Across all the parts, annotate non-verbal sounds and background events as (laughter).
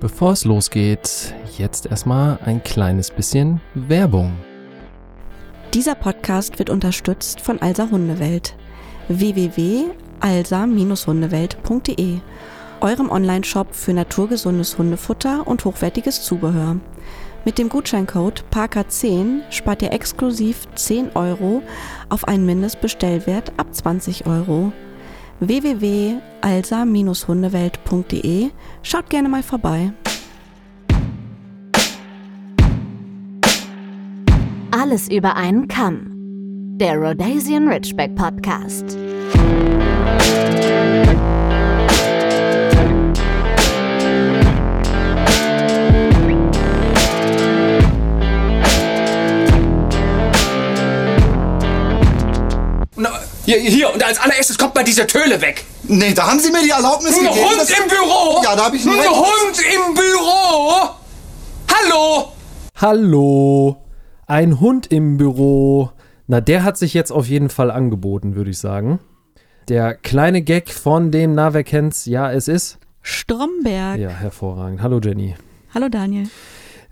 Bevor es losgeht, jetzt erstmal ein kleines bisschen Werbung. Dieser Podcast wird unterstützt von Alsa Hundewelt. www.alsa-hundewelt.de Eurem Onlineshop für naturgesundes Hundefutter und hochwertiges Zubehör. Mit dem Gutscheincode PARKA10 spart ihr exklusiv 10 Euro auf einen Mindestbestellwert ab 20 Euro www.alsa-hundewelt.de. Schaut gerne mal vorbei. Alles über einen Kamm. Der Rhodesian Ridgeback Podcast. Hier, hier, und als allererstes kommt mal diese Töle weg. Nee, da haben Sie mir die Erlaubnis Ein gegeben. Hund dass- im Büro! Ja, da habe ich Ein ein Recht. Hund im Büro! Hallo! Hallo, ein Hund im Büro. Na, der hat sich jetzt auf jeden Fall angeboten, würde ich sagen. Der kleine Gag von dem, na, wer kennt's? Ja, es ist. Stromberg. Ja, hervorragend. Hallo Jenny. Hallo Daniel.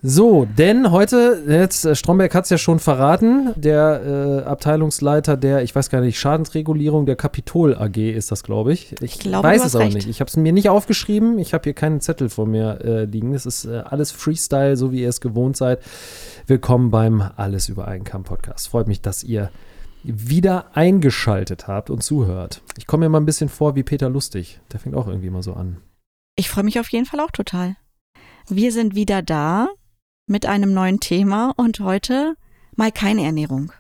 So, denn heute, jetzt, äh, Stromberg hat es ja schon verraten, der äh, Abteilungsleiter der, ich weiß gar nicht, Schadensregulierung der Kapitol AG ist das, glaube ich. Ich, glaube, weiß es aber recht. nicht. Ich habe es mir nicht aufgeschrieben. Ich habe hier keinen Zettel vor mir äh, liegen. Es ist äh, alles Freestyle, so wie ihr es gewohnt seid. Willkommen beim Alles über einen Kamm Podcast. Freut mich, dass ihr wieder eingeschaltet habt und zuhört. Ich komme mir mal ein bisschen vor wie Peter Lustig. Der fängt auch irgendwie mal so an. Ich freue mich auf jeden Fall auch total. Wir sind wieder da mit einem neuen Thema und heute mal keine Ernährung.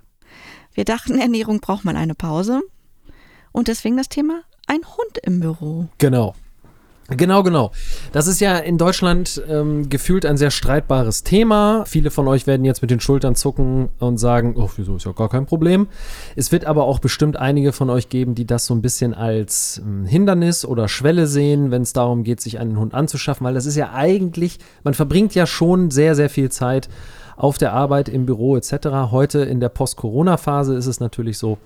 Wir dachten, Ernährung braucht mal eine Pause und deswegen das Thema ein Hund im Büro. Genau. Genau, genau. Das ist ja in Deutschland ähm, gefühlt ein sehr streitbares Thema. Viele von euch werden jetzt mit den Schultern zucken und sagen, oh, wieso ist ja gar kein Problem. Es wird aber auch bestimmt einige von euch geben, die das so ein bisschen als ähm, Hindernis oder Schwelle sehen, wenn es darum geht, sich einen Hund anzuschaffen, weil das ist ja eigentlich, man verbringt ja schon sehr, sehr viel Zeit auf der Arbeit, im Büro etc. Heute in der Post-Corona-Phase ist es natürlich so,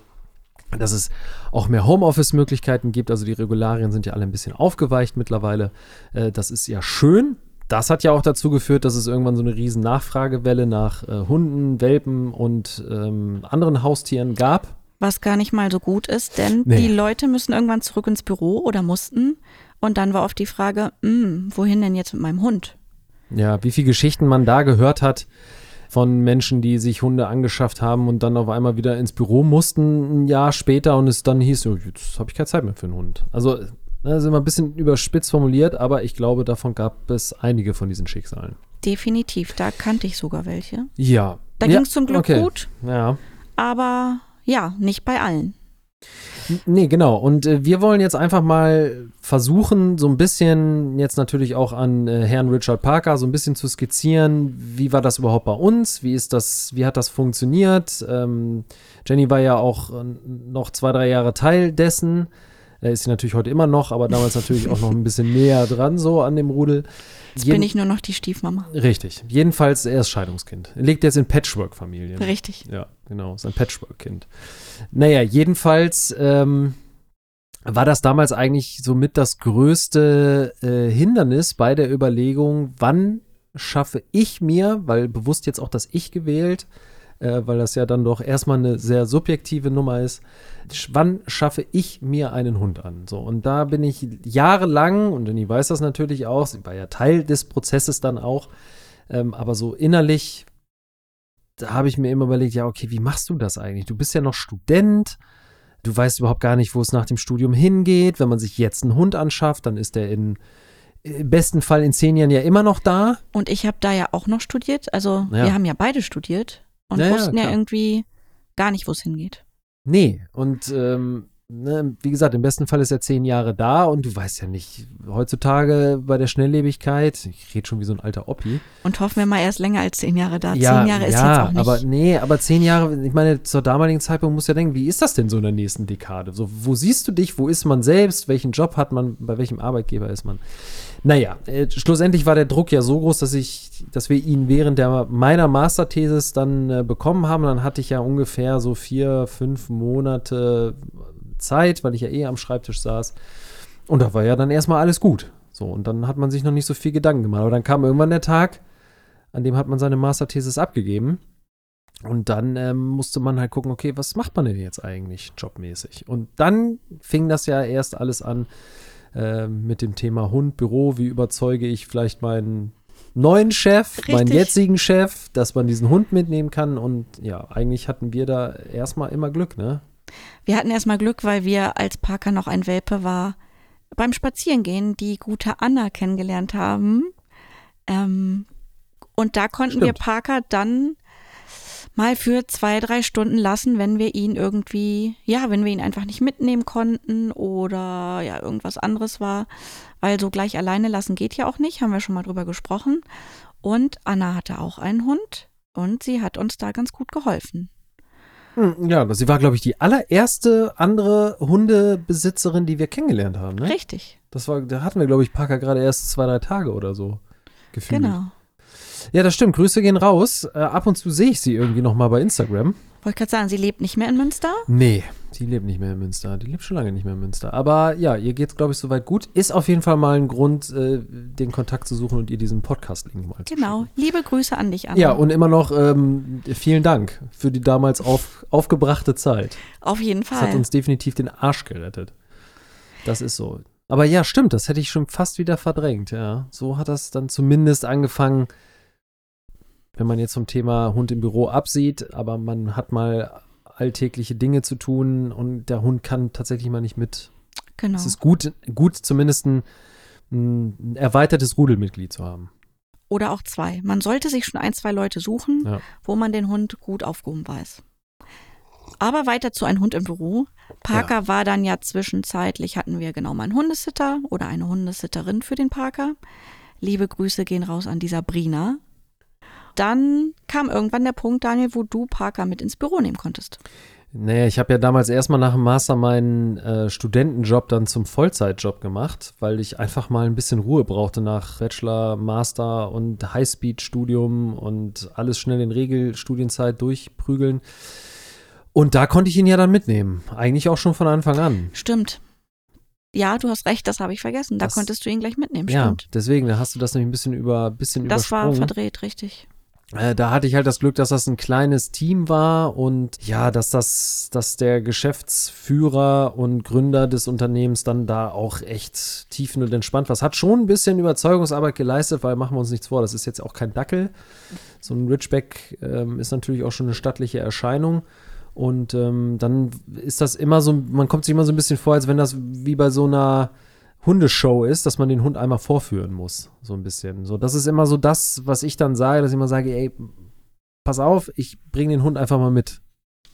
dass es auch mehr Homeoffice-Möglichkeiten gibt. Also die Regularien sind ja alle ein bisschen aufgeweicht mittlerweile. Äh, das ist ja schön. Das hat ja auch dazu geführt, dass es irgendwann so eine riesen Nachfragewelle nach äh, Hunden, Welpen und ähm, anderen Haustieren gab. Was gar nicht mal so gut ist, denn Nee. die Leute müssen irgendwann zurück ins Büro oder mussten. Und dann war oft die Frage, "Hm, wohin denn jetzt mit meinem Hund? Ja, wie viele Geschichten man da gehört hat von Menschen, die sich Hunde angeschafft haben und dann auf einmal wieder ins Büro mussten ein Jahr später und es dann hieß, oh, jetzt habe ich keine Zeit mehr für einen Hund. Also ne, das ist immer ein bisschen überspitzt formuliert, aber ich glaube, davon gab es einige von diesen Schicksalen. Definitiv, da kannte ich sogar welche. Ja. Da ja, ging es zum Glück okay. gut, Ja. aber ja, nicht bei allen. Nee, genau. Und äh, wir wollen jetzt einfach mal versuchen, so ein bisschen jetzt natürlich auch an äh, Herrn Richard Parker so ein bisschen zu skizzieren, wie war das überhaupt bei uns? Wie ist das, wie hat das funktioniert? Ähm, Jenny war ja auch äh, noch zwei, drei Jahre Teil dessen. Er ist sie natürlich heute immer noch, aber damals natürlich auch noch ein bisschen (laughs) näher dran, so an dem Rudel. Jetzt Jeden- bin ich nur noch die Stiefmama. Richtig. Jedenfalls, er ist Scheidungskind. Er lebt jetzt in Patchwork-Familien. Richtig. Ja, genau, sein Patchwork-Kind. Naja, jedenfalls ähm, war das damals eigentlich somit das größte äh, Hindernis bei der Überlegung, wann schaffe ich mir, weil bewusst jetzt auch das Ich gewählt, äh, weil das ja dann doch erstmal eine sehr subjektive Nummer ist, wann schaffe ich mir einen Hund an? So, und da bin ich jahrelang, und Jenny weiß das natürlich auch, sie war ja Teil des Prozesses dann auch, ähm, aber so innerlich da habe ich mir immer überlegt, ja, okay, wie machst du das eigentlich? Du bist ja noch Student, du weißt überhaupt gar nicht, wo es nach dem Studium hingeht. Wenn man sich jetzt einen Hund anschafft, dann ist der in im besten Fall in zehn Jahren ja immer noch da. Und ich habe da ja auch noch studiert. Also Ja. wir haben ja beide studiert und Ja, ja, wussten ja klar. irgendwie gar nicht, wo es hingeht. Nee, und ähm, ne, wie gesagt, im besten Fall ist er zehn Jahre da und du weißt ja nicht, heutzutage bei der Schnelllebigkeit, ich rede schon wie so ein alter Oppi. Und hoffen wir mal erst länger als zehn Jahre da. ja, zehn Jahre ist ja, jetzt auch nicht. aber nee, aber zehn Jahre, ich meine, zur damaligen Zeitpunkt muss ja denken, wie ist das denn so in der nächsten Dekade? So, wo siehst du dich, wo ist man selbst, welchen Job hat man, bei welchem Arbeitgeber ist man? Naja, äh, schlussendlich war der Druck ja so groß, dass ich, dass wir ihn während der meiner Masterthesis dann äh, bekommen haben. Dann hatte ich ja ungefähr so vier, fünf Monate Zeit, weil ich ja eh am Schreibtisch saß. Und da war ja dann erstmal alles gut. So, und dann hat man sich noch nicht so viel Gedanken gemacht. Aber dann kam irgendwann der Tag, an dem hat man seine Masterthesis abgegeben. Und dann ähm, musste man halt gucken, okay, was macht man denn jetzt eigentlich jobmäßig? Und dann fing das ja erst alles an äh, mit dem Thema Hund, Büro. Wie überzeuge ich vielleicht meinen neuen Chef, Richtig. meinen jetzigen Chef, dass man diesen Hund mitnehmen kann? Und ja, eigentlich hatten wir da erstmal immer Glück, ne? Wir hatten erstmal Glück, weil wir, als Parker noch ein Welpe war, beim Spazierengehen die gute Anna kennengelernt haben. Ähm, und da konnten wir Stimmt. Parker dann mal für zwei, drei Stunden lassen, wenn wir ihn irgendwie, ja, wenn wir ihn einfach nicht mitnehmen konnten oder ja, irgendwas anderes war. Weil so gleich alleine lassen geht ja auch nicht, haben wir schon mal drüber gesprochen. Und Anna hatte auch einen Hund und sie hat uns da ganz gut geholfen. Hm, Ja, sie war, glaube ich, die allererste andere Hundebesitzerin, die wir kennengelernt haben, ne? Richtig, Das war, da hatten wir, glaube ich, Parker gerade erst zwei, drei Tage oder so gefühlt. genau. Ja, das stimmt. Grüße gehen raus. Äh, ab und zu sehe ich sie irgendwie noch mal bei Instagram. Wollte gerade sagen, sie lebt nicht mehr in Münster. Nee, die lebt nicht mehr in Münster. Die lebt schon lange nicht mehr in Münster. Aber ja, ihr geht's, glaube ich, soweit gut. Ist auf jeden Fall mal ein Grund, äh, den Kontakt zu suchen und ihr diesen Podcast-Link mal Genau. Liebe Grüße an dich, Anna. Ja, und immer noch ähm, vielen Dank für die damals auf, aufgebrachte Zeit. Auf jeden Das hat Fall. uns definitiv den Arsch gerettet. Das ist so. Aber ja, stimmt, das hätte ich schon fast wieder verdrängt, ja. So hat das dann zumindest angefangen, wenn man jetzt vom Thema Hund im Büro absieht, aber man hat mal alltägliche Dinge zu tun und der Hund kann tatsächlich mal nicht mit. genau. Es ist gut, gut zumindest ein, ein erweitertes Rudelmitglied zu haben. Oder auch zwei. Man sollte sich schon ein, zwei Leute suchen, Ja. wo man den Hund gut aufgehoben weiß. Aber weiter zu einem Hund im Büro. Parker war dann ja zwischenzeitlich, hatten wir genau mal einen Hundesitter oder eine Hundesitterin für den Parker. Liebe Grüße gehen raus an die Sabrina. Dann kam irgendwann der Punkt, Daniel, wo du Parker mit ins Büro nehmen konntest. Naja, ich habe ja damals erstmal nach dem Master meinen äh, Studentenjob dann zum Vollzeitjob gemacht, weil ich einfach mal ein bisschen Ruhe brauchte nach Bachelor, Master und Highspeed-Studium und alles schnell in Regelstudienzeit durchprügeln. Und da konnte ich ihn ja dann mitnehmen. Eigentlich auch schon von Anfang an. Stimmt. Ja, du hast recht, das habe ich vergessen. Da Das- konntest du ihn gleich mitnehmen, Ja, stimmt. deswegen, da hast du das nämlich ein bisschen über, bisschen Das war verdreht, richtig. Äh, da hatte ich halt das Glück, dass das ein kleines Team war und ja, dass das, dass der Geschäftsführer und Gründer des Unternehmens dann da auch echt tiefen und entspannt war. Es hat schon ein bisschen Überzeugungsarbeit geleistet, weil machen wir uns nichts vor, das ist jetzt auch kein Dackel. So ein Ridgeback ähm, ist natürlich auch schon eine stattliche Erscheinung. Und ähm, dann ist das immer so, man kommt sich immer so ein bisschen vor, als wenn das wie bei so einer Hundeshow ist, dass man den Hund einmal vorführen muss. So ein bisschen. So, das ist immer so das, was ich dann sage, dass ich immer sage, ey, pass auf, ich bringe den Hund einfach mal mit.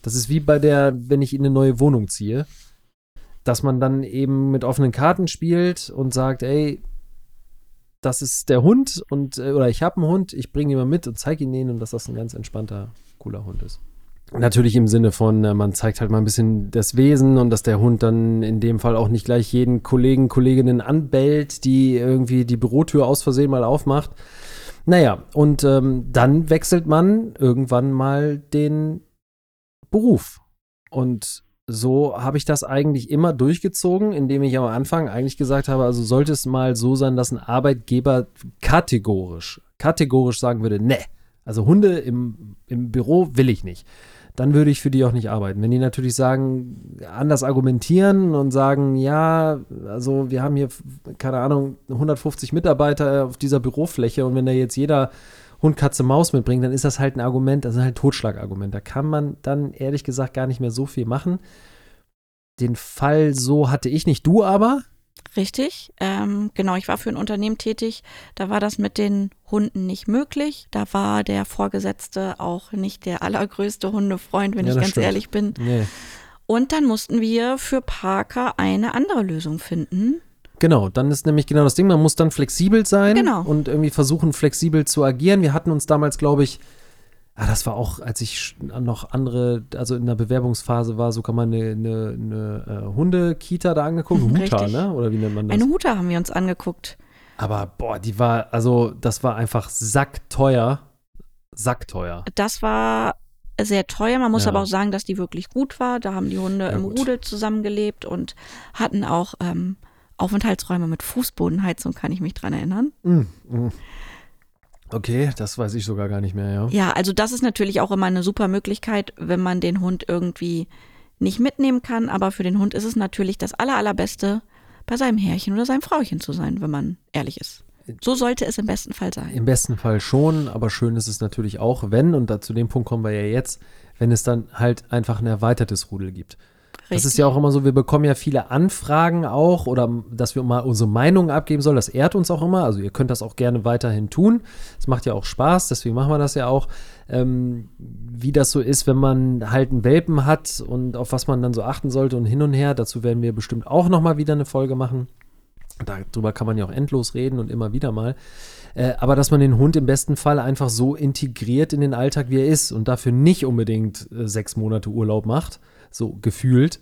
Das ist wie bei der, wenn ich in eine neue Wohnung ziehe, dass man dann eben mit offenen Karten spielt und sagt, ey, das ist der Hund und äh, oder ich habe einen Hund, ich bringe ihn mal mit und zeige ihn denen und dass das ein ganz entspannter, cooler Hund ist. Natürlich im Sinne von, äh, man zeigt halt mal ein bisschen das Wesen und dass der Hund dann in dem Fall auch nicht gleich jeden Kollegen, Kolleginnen anbellt, die irgendwie die Bürotür aus Versehen mal aufmacht. Naja, und ähm, dann wechselt man irgendwann mal den Beruf. Und so habe ich das eigentlich immer durchgezogen, indem ich am Anfang eigentlich gesagt habe, also sollte es mal so sein, dass ein Arbeitgeber kategorisch, kategorisch sagen würde, ne, also Hunde im, im Büro will ich nicht. Dann würde ich für die auch nicht arbeiten. Wenn die natürlich sagen, anders argumentieren und sagen, ja, also wir haben hier, keine Ahnung, 150 Mitarbeiter auf dieser Bürofläche und wenn da jetzt jeder Hund, Katze, Maus mitbringt, dann ist das halt ein Argument, das ist halt ein Totschlagargument. Da kann man dann ehrlich gesagt gar nicht mehr so viel machen. Den Fall so hatte ich nicht, du aber. Richtig. Ähm, genau, ich war für ein Unternehmen tätig. Da war das mit den Hunden nicht möglich. Da war der Vorgesetzte auch nicht der allergrößte Hundefreund, wenn Ja, ich ganz stimmt. ehrlich bin. Nee. Und dann mussten wir für Parker eine andere Lösung finden. Genau, dann ist nämlich genau das Ding, man muss dann flexibel sein Genau. und irgendwie versuchen, flexibel zu agieren. Wir hatten uns damals, glaube ich, ah, das war auch, als ich noch andere, also in der Bewerbungsphase war, sogar mal eine, eine, eine äh, Hundekita da angeguckt, Mhm, Huta, richtig. ne? Oder wie nennt man das? Eine Huta haben wir uns angeguckt. Aber boah, die war, also das war einfach sackteuer. Sackteuer. Das war sehr teuer. Man muss Ja. aber auch sagen, dass die wirklich gut war. Da haben die Hunde Ja, im gut. Rudel zusammengelebt und hatten auch ähm, Aufenthaltsräume mit Fußbodenheizung, kann ich mich dran erinnern. Mm, mm. Okay, das weiß ich sogar gar nicht mehr, ja. Ja, also das ist natürlich auch immer eine super Möglichkeit, wenn man den Hund irgendwie nicht mitnehmen kann. Aber für den Hund ist es natürlich das aller, allerbeste, bei seinem Herrchen oder seinem Frauchen zu sein, wenn man ehrlich ist. So sollte es im besten Fall sein. Im besten Fall schon, aber schön ist es natürlich auch, wenn, und da, zu dem Punkt kommen wir ja jetzt, wenn es dann halt einfach ein erweitertes Rudel gibt. Das ist ja auch immer so, wir bekommen ja viele Anfragen auch oder dass wir mal unsere Meinung abgeben sollen. Das ehrt uns auch immer. Also ihr könnt das auch gerne weiterhin tun. Es macht ja auch Spaß, deswegen machen wir das ja auch. Ähm, wie das so ist, wenn man halt einen Welpen hat und auf was man dann so achten sollte und hin und her. Dazu werden wir bestimmt auch nochmal wieder eine Folge machen. Darüber kann man ja auch endlos reden und immer wieder mal. Äh, aber dass man den Hund im besten Fall einfach so integriert in den Alltag, wie er ist und dafür nicht unbedingt äh, sechs Monate Urlaub macht so gefühlt,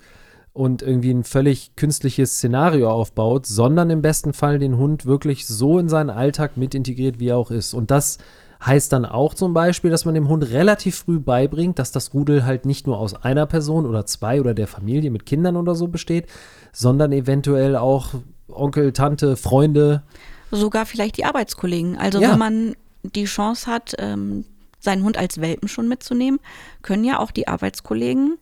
und irgendwie ein völlig künstliches Szenario aufbaut, sondern im besten Fall den Hund wirklich so in seinen Alltag mit integriert, wie er auch ist. Und das heißt dann auch zum Beispiel, dass man dem Hund relativ früh beibringt, dass das Rudel halt nicht nur aus einer Person oder zwei oder der Familie mit Kindern oder so besteht, sondern eventuell auch Onkel, Tante, Freunde. Sogar vielleicht die Arbeitskollegen. Also Ja. wenn man die Chance hat, ähm, seinen Hund als Welpen schon mitzunehmen, können ja auch die Arbeitskollegen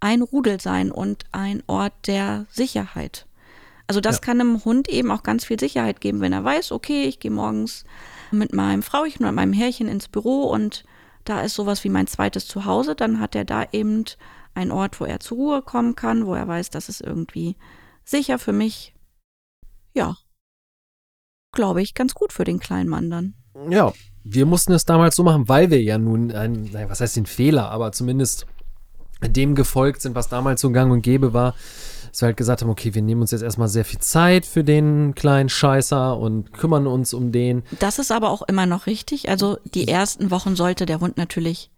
ein Rudel sein und ein Ort der Sicherheit. Also das Ja. kann einem Hund eben auch ganz viel Sicherheit geben, wenn er weiß, okay, ich gehe morgens mit meinem Frauchen oder meinem Herrchen ins Büro und da ist sowas wie mein zweites Zuhause, dann hat er da eben einen Ort, wo er zur Ruhe kommen kann, wo er weiß, das ist irgendwie sicher für mich. Ja, glaube ich, ganz gut für den kleinen Mann dann. Ja, wir mussten es damals so machen, weil wir ja nun, ein, was heißt den Fehler, aber zumindest dem gefolgt sind, was damals so gang und gäbe war, dass wir halt gesagt haben, okay, wir nehmen uns jetzt erstmal sehr viel Zeit für den kleinen Scheißer und kümmern uns um den. Das ist aber auch immer noch richtig. Also die ersten Wochen sollte der Hund natürlich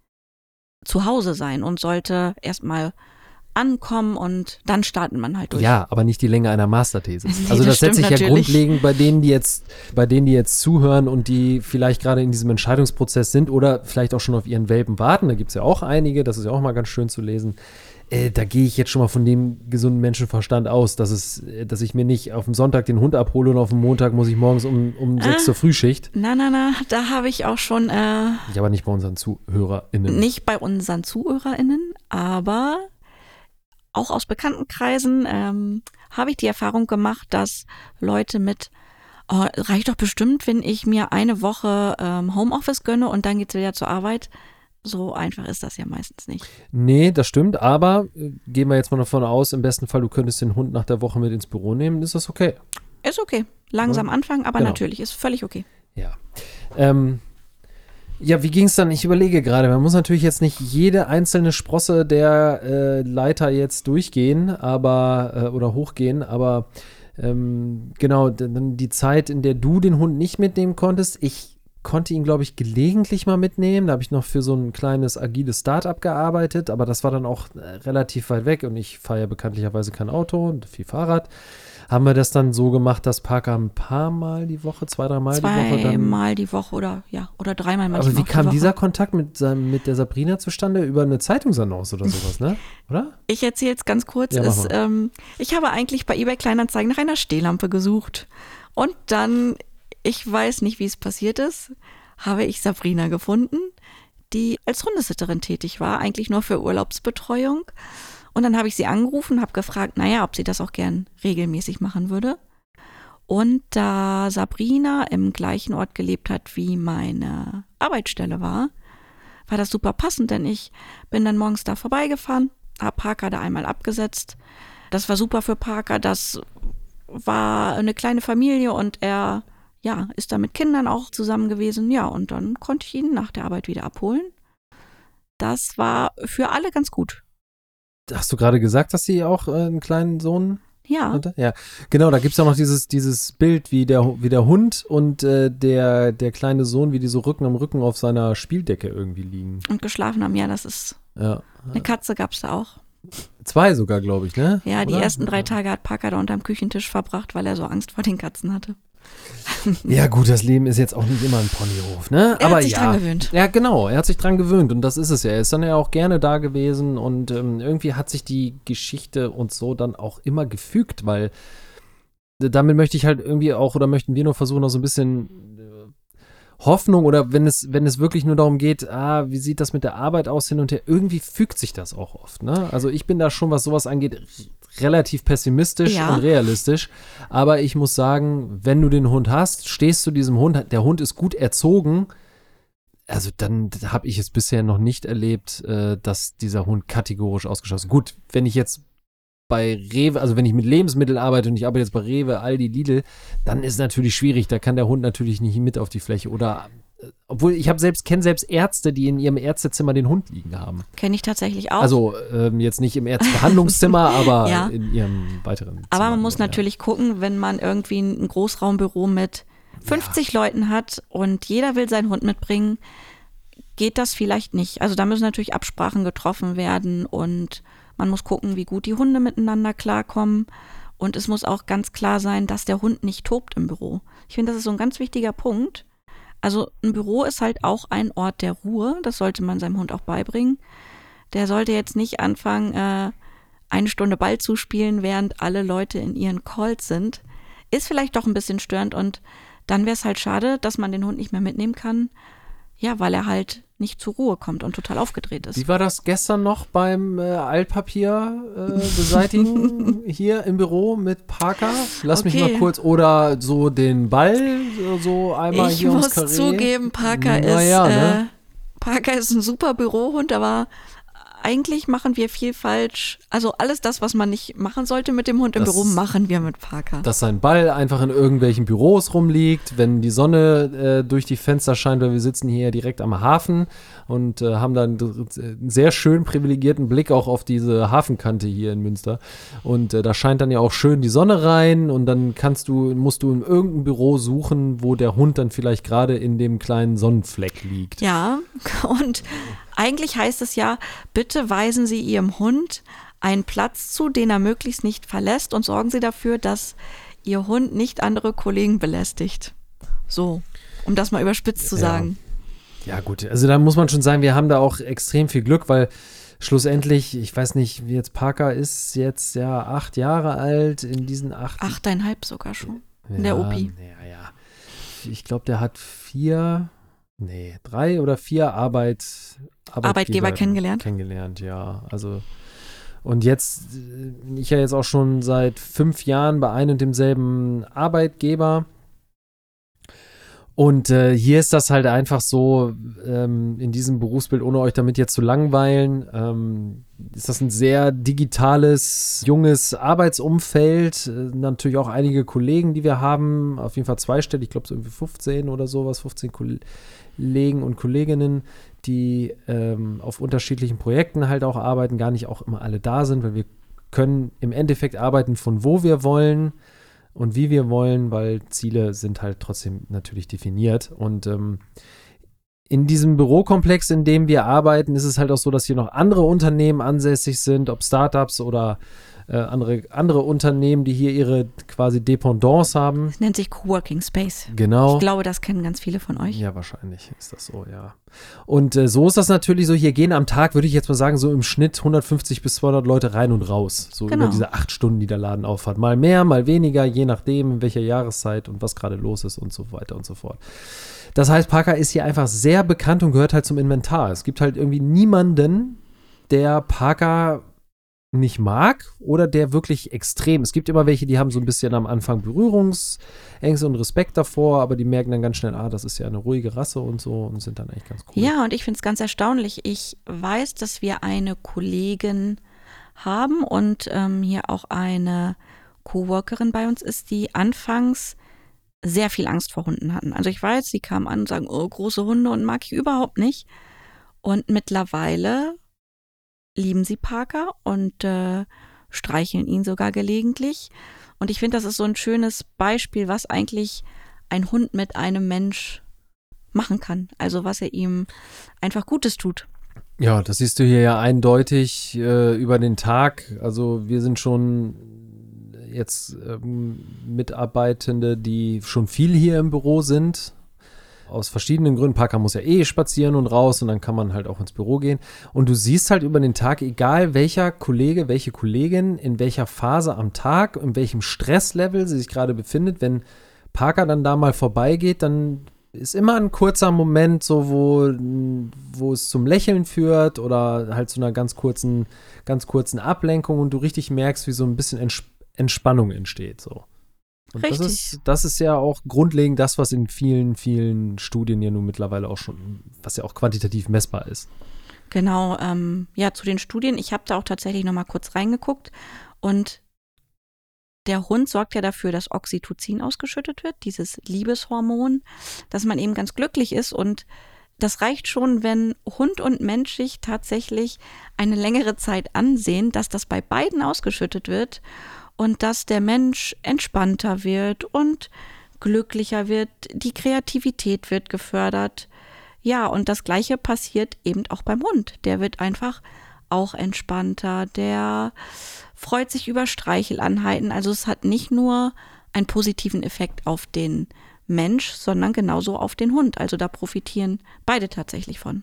zu Hause sein und sollte erstmal ankommen und dann starten man halt durch. Ja, aber nicht die Länge einer Masterthese. (laughs) Nee, also das das setzt sich stimmt ja natürlich. grundlegend bei denen, die jetzt, bei denen, die jetzt zuhören und die vielleicht gerade in diesem Entscheidungsprozess sind oder vielleicht auch schon auf ihren Welpen warten. Da gibt es ja auch einige, das ist ja auch mal ganz schön zu lesen. Äh, da gehe ich jetzt schon mal von dem gesunden Menschenverstand aus, dass es, äh, dass ich mir nicht auf dem Sonntag den Hund abhole und auf dem Montag muss ich morgens um, um sechs Ah. zur Frühschicht. Na, na, na, da habe ich auch schon äh, Ich aber nicht bei unseren ZuhörerInnen. nicht bei unseren ZuhörerInnen, aber auch aus Bekanntenkreisen ähm, habe ich die Erfahrung gemacht, dass Leute mit oh, reicht doch bestimmt, wenn ich mir eine Woche ähm, Homeoffice gönne und dann geht's wieder zur Arbeit. So einfach ist das ja meistens nicht. Nee, das stimmt, aber äh, gehen wir jetzt mal davon aus, im besten Fall, du könntest den Hund nach der Woche mit ins Büro nehmen, ist das okay. Ist okay. Langsam anfangen, aber Genau. natürlich, ist völlig okay. Ja. Ähm, ja, wie ging es dann? Ich überlege gerade, man muss natürlich jetzt nicht jede einzelne Sprosse der äh, Leiter jetzt durchgehen, aber äh, oder hochgehen, aber ähm, genau, die Zeit, in der du den Hund nicht mitnehmen konntest, ich konnte ihn, glaube ich, gelegentlich mal mitnehmen. Da habe ich noch für so ein kleines agiles Start-up gearbeitet, aber das war dann auch äh, relativ weit weg und ich fahre ja bekanntlicherweise kein Auto und viel Fahrrad. Haben wir das dann so gemacht, dass Parker ein paar Mal die Woche, zwei, dreimal die Woche dann Zweimal die Woche oder ja, oder dreimal manchmal. aber wie die kam Woche. dieser Kontakt mit, seinem, mit der Sabrina zustande? Über eine Zeitungsannonce oder (laughs) sowas, ne? Oder? Ich erzähle es ganz kurz. Ja, ist, mal. ähm, ich habe eigentlich bei eBay Kleinanzeigen nach einer Stehlampe gesucht. Und dann, ich weiß nicht, wie es passiert ist, habe ich Sabrina gefunden, die als Hundesitterin tätig war, eigentlich nur für Urlaubsbetreuung. Und dann habe ich sie angerufen, habe gefragt, naja, ob sie das auch gern regelmäßig machen würde. Und da Sabrina im gleichen Ort gelebt hat, wie meine Arbeitsstelle war, war das super passend, denn ich bin dann morgens da vorbeigefahren, habe Parker da einmal abgesetzt. Das war super für Parker, das war eine kleine Familie und er, ja, ist da mit Kindern auch zusammen gewesen. Ja, und dann konnte ich ihn nach der Arbeit wieder abholen. Das war für alle ganz gut. Hast du gerade gesagt, dass sie auch äh, einen kleinen Sohn Ja, hatte? Ja, genau, da gibt es ja noch dieses, dieses Bild, wie der, wie der Hund und äh, der, der kleine Sohn, wie die so Rücken am Rücken auf seiner Spieldecke irgendwie liegen. und geschlafen haben, ja, das ist, Ja. eine Katze gab's da auch. Zwei sogar, glaube ich, ne? Ja, die Oder? ersten drei Tage hat Parker da unterm Küchentisch verbracht, weil er so Angst vor den Katzen hatte. Ja, gut, das Leben ist jetzt auch nicht immer ein Ponyhof, ne? Er Aber hat sich ja. dran gewöhnt. Ja, genau, er hat sich dran gewöhnt und das ist es ja. Er ist dann ja auch gerne da gewesen und ähm, irgendwie hat sich die Geschichte und so dann auch immer gefügt, weil damit möchte ich halt irgendwie auch oder möchten wir nur versuchen, auch so ein bisschen Hoffnung oder wenn es, wenn es wirklich nur darum geht, ah, wie sieht das mit der Arbeit aus hin und her, irgendwie fügt sich das auch oft. Ne? Also ich bin da schon, was sowas angeht, relativ pessimistisch Ja. und realistisch. Aber ich muss sagen, wenn du den Hund hast, stehst du diesem Hund, der Hund ist gut erzogen. Also dann habe ich es bisher noch nicht erlebt, äh, dass dieser Hund kategorisch ausgeschlossen. Gut, wenn ich jetzt bei Rewe, also wenn ich mit Lebensmitteln arbeite und ich arbeite jetzt bei Rewe, Aldi, Lidl, dann ist es natürlich schwierig. Da kann der Hund natürlich nicht mit auf die Fläche oder äh, obwohl ich habe selbst kenne selbst Ärzte, die in ihrem Ärztezimmer den Hund liegen haben. Kenne ich tatsächlich auch. Also ähm, jetzt nicht im Ärztebehandlungszimmer, (laughs) aber Ja. in ihrem weiteren. Aber Zimmer man muss ja. natürlich gucken, wenn man irgendwie ein Großraumbüro mit 50 Leuten hat und jeder will seinen Hund mitbringen, geht das vielleicht nicht. Also da müssen natürlich Absprachen getroffen werden und man muss gucken, wie gut die Hunde miteinander klarkommen. Und es muss auch ganz klar sein, dass der Hund nicht tobt im Büro. Ich finde, das ist so ein ganz wichtiger Punkt. Also ein Büro ist halt auch ein Ort der Ruhe. Das sollte man seinem Hund auch beibringen. Der sollte jetzt nicht anfangen, äh, eine Stunde Ball zu spielen, während alle Leute in ihren Calls sind. Ist vielleicht doch ein bisschen störend und dann wäre es halt schade, dass man den Hund nicht mehr mitnehmen kann. Ja, weil er halt nicht zur Ruhe kommt und total aufgedreht ist. Wie war das gestern noch beim äh, Altpapier äh, beseitigen (laughs) hier im Büro mit Parker? Lass mich Okay. mal kurz oder so den Ball so, so einmal ich hier ums muss Karree. zugeben, Parker Na ist ja, äh, ne? Parker ist ein super Bürohund, aber eigentlich machen wir viel falsch. Also alles das, was man nicht machen sollte mit dem Hund im Das- Büro, machen wir mit Parker. dass sein Ball einfach in irgendwelchen Büros rumliegt, wenn die Sonne äh, durch die Fenster scheint, weil wir sitzen hier direkt am Hafen und äh, haben dann einen sehr schön privilegierten Blick auch auf diese Hafenkante hier in Münster. Und äh, da scheint dann ja auch schön die Sonne rein und dann kannst du, musst du in irgendein Büro suchen, wo der Hund dann vielleicht gerade in dem kleinen Sonnenfleck liegt. Ja, (laughs) und eigentlich heißt es ja, bitte weisen Sie Ihrem Hund einen Platz zu, den er möglichst nicht verlässt und sorgen Sie dafür, dass Ihr Hund nicht andere Kollegen belästigt. So, um das mal überspitzt zu Ja. sagen. Ja, gut, also da muss man schon sagen, wir haben da auch extrem viel Glück, weil schlussendlich, ich weiß nicht, wie jetzt Parker ist jetzt ja acht Jahre alt, in diesen acht Achteinhalb sogar schon. in der Opi. Ja, ja. Ich glaube, der hat vier, nee, drei oder vier Arbeit, Arbeitgeber kennengelernt. Kennengelernt, ja. Also, und jetzt, äh, ich ja jetzt auch schon seit fünf Jahren bei einem und demselben Arbeitgeber. Und äh, hier ist das halt einfach so, ähm, in diesem Berufsbild, ohne euch damit jetzt zu langweilen, ähm, ist das ein sehr digitales, junges Arbeitsumfeld. Äh, natürlich auch einige Kollegen, die wir haben, auf jeden Fall zweistellig, ich glaube so irgendwie 15 oder sowas, 15 Kollegen und Kolleginnen, die ähm, auf unterschiedlichen Projekten halt auch arbeiten, gar nicht auch immer alle da sind, weil wir können im Endeffekt arbeiten von wo wir wollen und wie wir wollen, weil Ziele sind halt trotzdem natürlich definiert. Und ähm, in diesem Bürokomplex, in dem wir arbeiten, ist es halt auch so, dass hier noch andere Unternehmen ansässig sind, ob Startups oder äh, andere, andere Unternehmen, die hier ihre quasi Dependance haben. Es nennt sich Coworking Space. Genau. Ich glaube, das kennen ganz viele von euch. Ja, wahrscheinlich ist das so, ja. Und äh, so ist das natürlich so. Hier gehen am Tag, würde ich jetzt mal sagen, so im Schnitt 150 bis 200 Leute rein und raus. So Genau. über diese acht Stunden, die der Laden aufhat. Mal mehr, mal weniger, je nachdem, in welcher Jahreszeit und was gerade los ist und so weiter und so fort. Das heißt, Parker ist hier einfach sehr bekannt und gehört halt zum Inventar. Es gibt halt irgendwie niemanden, der Parker nicht mag oder der wirklich extrem. Es gibt immer welche, die haben so ein bisschen am Anfang Berührungsängste und Respekt davor, aber die merken dann ganz schnell, ah, das ist ja eine ruhige Rasse und so und sind dann eigentlich ganz cool. Ja, und ich finde es ganz erstaunlich. Ich weiß, dass wir eine Kollegin haben und ähm, hier auch eine Coworkerin bei uns ist, die anfangs sehr viel Angst vor Hunden hatten. Also ich weiß, sie kamen an und sagen, oh, große Hunde und mag ich überhaupt nicht. Und mittlerweile lieben sie Parker und äh, streicheln ihn sogar gelegentlich. Und ich finde, das ist so ein schönes Beispiel, was eigentlich ein Hund mit einem Mensch machen kann. Also was er ihm einfach Gutes tut. Ja, das siehst du hier ja eindeutig äh, über den Tag. Also wir sind schon jetzt ähm, Mitarbeitende, die schon viel hier im Büro sind. Aus verschiedenen Gründen. Parker muss ja eh spazieren und raus und dann kann man halt auch ins Büro gehen. Und du siehst halt über den Tag, egal welcher Kollege, welche Kollegin, in welcher Phase am Tag, in welchem Stresslevel sie sich gerade befindet, wenn Parker dann da mal vorbeigeht, dann ist immer ein kurzer Moment, so wo, wo es zum Lächeln führt oder halt zu einer ganz kurzen, ganz kurzen Ablenkung und du richtig merkst, wie so ein bisschen Ents Entspannung entsteht. So. Und Richtig. Das ist, das ist ja auch grundlegend das, was in vielen, vielen Studien ja nun mittlerweile auch schon, was ja auch quantitativ messbar ist. Genau, ähm, ja, zu den Studien. Ich habe da auch tatsächlich noch mal kurz reingeguckt und der Hund sorgt ja dafür, dass Oxytocin ausgeschüttet wird, dieses Liebeshormon, dass man eben ganz glücklich ist und das reicht schon, wenn Hund und Mensch sich tatsächlich eine längere Zeit ansehen, dass das bei beiden ausgeschüttet wird und dass der Mensch entspannter wird und glücklicher wird, die Kreativität wird gefördert. Ja, und das gleiche passiert eben auch beim Hund. Der wird einfach auch entspannter, der freut sich über Streichelanheiten. Also es hat nicht nur einen positiven Effekt auf den Mensch, sondern genauso auf den Hund. Also da profitieren beide tatsächlich von.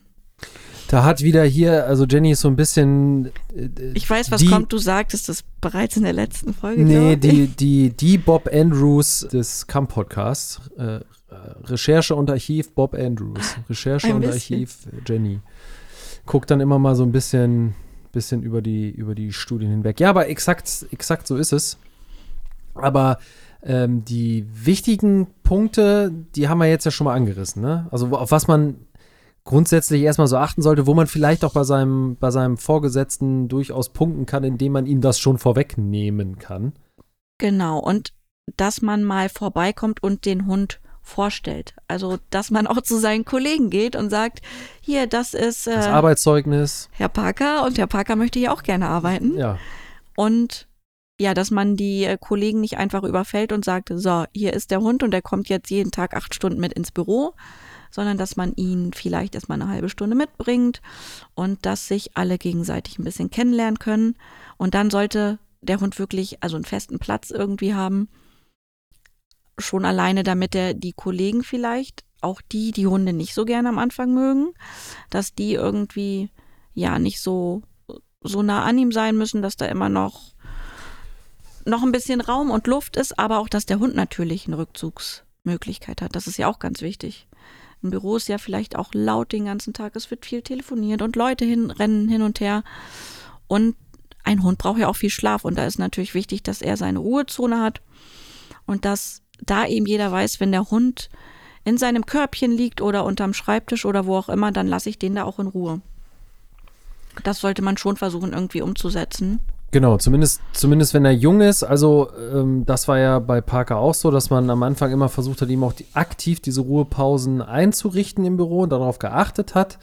Da hat wieder hier, also Jenny ist so ein bisschen. äh, Ich weiß, was die, kommt. Du sagtest das bereits in der letzten Folge. Nee, die, die, die Bob Andrews des Camp-Podcasts. Äh, Recherche und Archiv Bob Andrews. Recherche Ein und bisschen. Archiv Jenny. Guckt dann immer mal so ein bisschen, bisschen über, die, über die Studien hinweg. Ja, aber exakt, exakt so ist es. Aber ähm, die wichtigen Punkte, die haben wir jetzt ja schon mal angerissen. Ne? Also auf was man grundsätzlich erstmal so achten sollte, wo man vielleicht auch bei seinem, bei seinem Vorgesetzten durchaus punkten kann, indem man ihm das schon vorwegnehmen kann. Genau, und dass man mal vorbeikommt und den Hund vorstellt. Also, dass man auch zu seinen Kollegen geht und sagt, hier, das ist Das äh, Arbeitszeugnis, Herr Parker und Herr Parker möchte hier auch gerne arbeiten. ja. Und ja, dass man die äh, Kollegen nicht einfach überfällt und sagt, so, hier ist der Hund und der kommt jetzt jeden Tag acht Stunden mit ins Büro, sondern dass man ihn vielleicht erstmal eine halbe Stunde mitbringt und dass sich alle gegenseitig ein bisschen kennenlernen können. Und dann sollte der Hund wirklich also einen festen Platz irgendwie haben. Schon alleine, damit er die Kollegen vielleicht, auch die, die Hunde nicht so gerne am Anfang mögen, dass die irgendwie ja nicht so so nah an ihm sein müssen, dass da immer noch noch ein bisschen Raum und Luft ist, aber auch, dass der Hund natürlich eine Rückzugsmöglichkeit hat. Das ist ja auch ganz wichtig. Im Büro ist ja vielleicht auch laut den ganzen Tag, es wird viel telefoniert und Leute hin, rennen hin und her. Und ein Hund braucht ja auch viel Schlaf und da ist natürlich wichtig, dass er seine Ruhezone hat und dass da eben jeder weiß, wenn der Hund in seinem Körbchen liegt oder unterm Schreibtisch oder wo auch immer, dann lasse ich den da auch in Ruhe. Das sollte man schon versuchen irgendwie umzusetzen. Genau, zumindest, zumindest wenn er jung ist. Also, ähm, das war ja bei Parker auch so, dass man am Anfang immer versucht hat, ihm auch die, aktiv diese Ruhepausen einzurichten im Büro und darauf geachtet hat,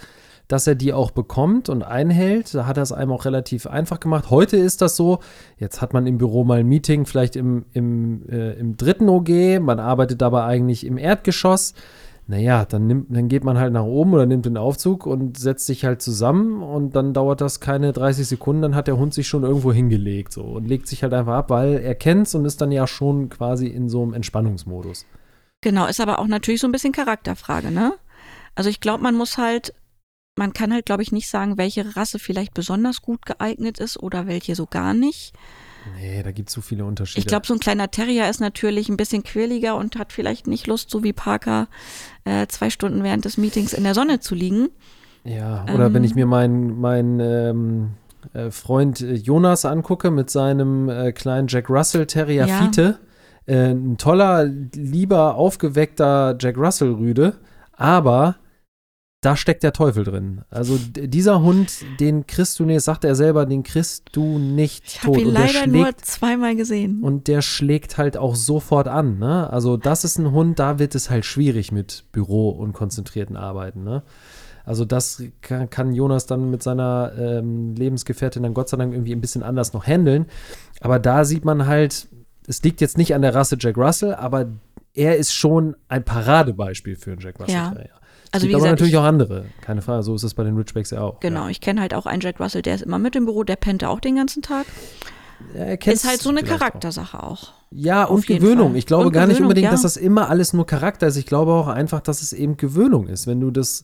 dass er die auch bekommt und einhält. Da hat er es einem auch relativ einfach gemacht. Heute ist das so, jetzt hat man im Büro mal ein Meeting, vielleicht im, im, äh, im dritten OG, man arbeitet dabei eigentlich im Erdgeschoss. Naja, dann, nimmt, dann geht man halt nach oben oder nimmt den Aufzug und setzt sich halt zusammen und dann dauert das keine 30 Sekunden, dann hat der Hund sich schon irgendwo hingelegt so und legt sich halt einfach ab, weil er kennt's und ist dann ja schon quasi in so einem Entspannungsmodus. Genau, ist aber auch natürlich so ein bisschen Charakterfrage, ne? Also ich glaube, man muss halt, man kann halt, glaube ich, nicht sagen, welche Rasse vielleicht besonders gut geeignet ist oder welche so gar nicht. Nee, da gibt's so viele Unterschiede. Ich glaube, so ein kleiner Terrier ist natürlich ein bisschen quirliger und hat vielleicht nicht Lust, so wie Parker, äh, zwei Stunden während des Meetings in der Sonne zu liegen. Ja, oder Ähm. wenn ich mir meinen mein, ähm, äh, Freund äh, Jonas angucke mit seinem äh, kleinen Jack Russell Terrier Ja. Fiete. Äh, ein toller, lieber, aufgeweckter Jack Russell Rüde, aber da steckt der Teufel drin. Also dieser Hund, den kriegst du nicht, sagt er selber, den kriegst du nicht Ich tot. habe ihn leider nur schlägt zweimal gesehen. und der schlägt halt auch sofort an. Ne? Also das ist ein Hund, da wird es halt schwierig mit Büro und konzentrierten Arbeiten. Ne? Also das kann, kann Jonas dann mit seiner ähm, Lebensgefährtin dann Gott sei Dank irgendwie ein bisschen anders noch handeln. Aber da sieht man halt, es liegt jetzt nicht an der Rasse Jack Russell, aber er ist schon ein Paradebeispiel für einen Jack Russell Ja. Terrier. Es Also gibt wie aber gesagt, natürlich ich- auch andere, keine Frage. So ist es bei den Ridgebacks ja auch. Genau, ich kenne halt auch einen Jack Russell, der ist immer mit im Büro, der pennt auch den ganzen Tag. Ja, Ist halt so eine vielleicht auch. Charaktersache auch. Ja, und Gewöhnung. Fall. Ich glaube Und gar nicht Gewöhnung, unbedingt, ja. dass das immer alles nur Charakter ist. Ich glaube auch einfach, dass es eben Gewöhnung ist. Wenn du das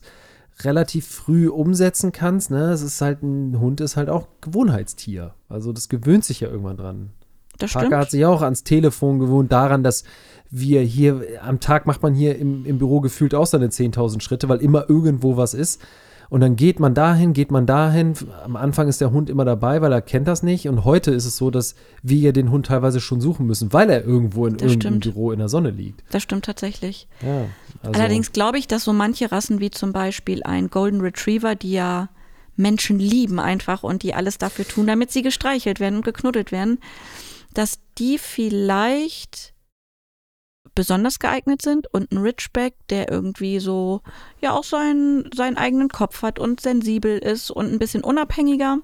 relativ früh umsetzen kannst, ne, es ist halt ein Hund ist halt auch Gewohnheitstier. Also das gewöhnt sich ja irgendwann dran. Das Parker stimmt. hat sich auch ans Telefon gewohnt, daran, dass wir hier am Tag macht man hier im, im Büro gefühlt auch seine 10.000 Schritte, weil immer irgendwo was ist. Und dann geht man dahin, geht man dahin. Am Anfang ist der Hund immer dabei, weil er kennt das nicht. Und heute ist es so, dass wir ja den Hund teilweise schon suchen müssen, weil er irgendwo in Das irgendeinem stimmt. Büro in der Sonne liegt. Das stimmt tatsächlich. Ja, also, Allerdings glaube ich, dass so manche Rassen wie zum Beispiel ein Golden Retriever, die ja Menschen lieben einfach und die alles dafür tun, damit sie gestreichelt werden und geknuddelt werden, dass die vielleicht besonders geeignet sind und ein Ridgeback, der irgendwie so ja auch seinen, seinen eigenen Kopf hat und sensibel ist und ein bisschen unabhängiger,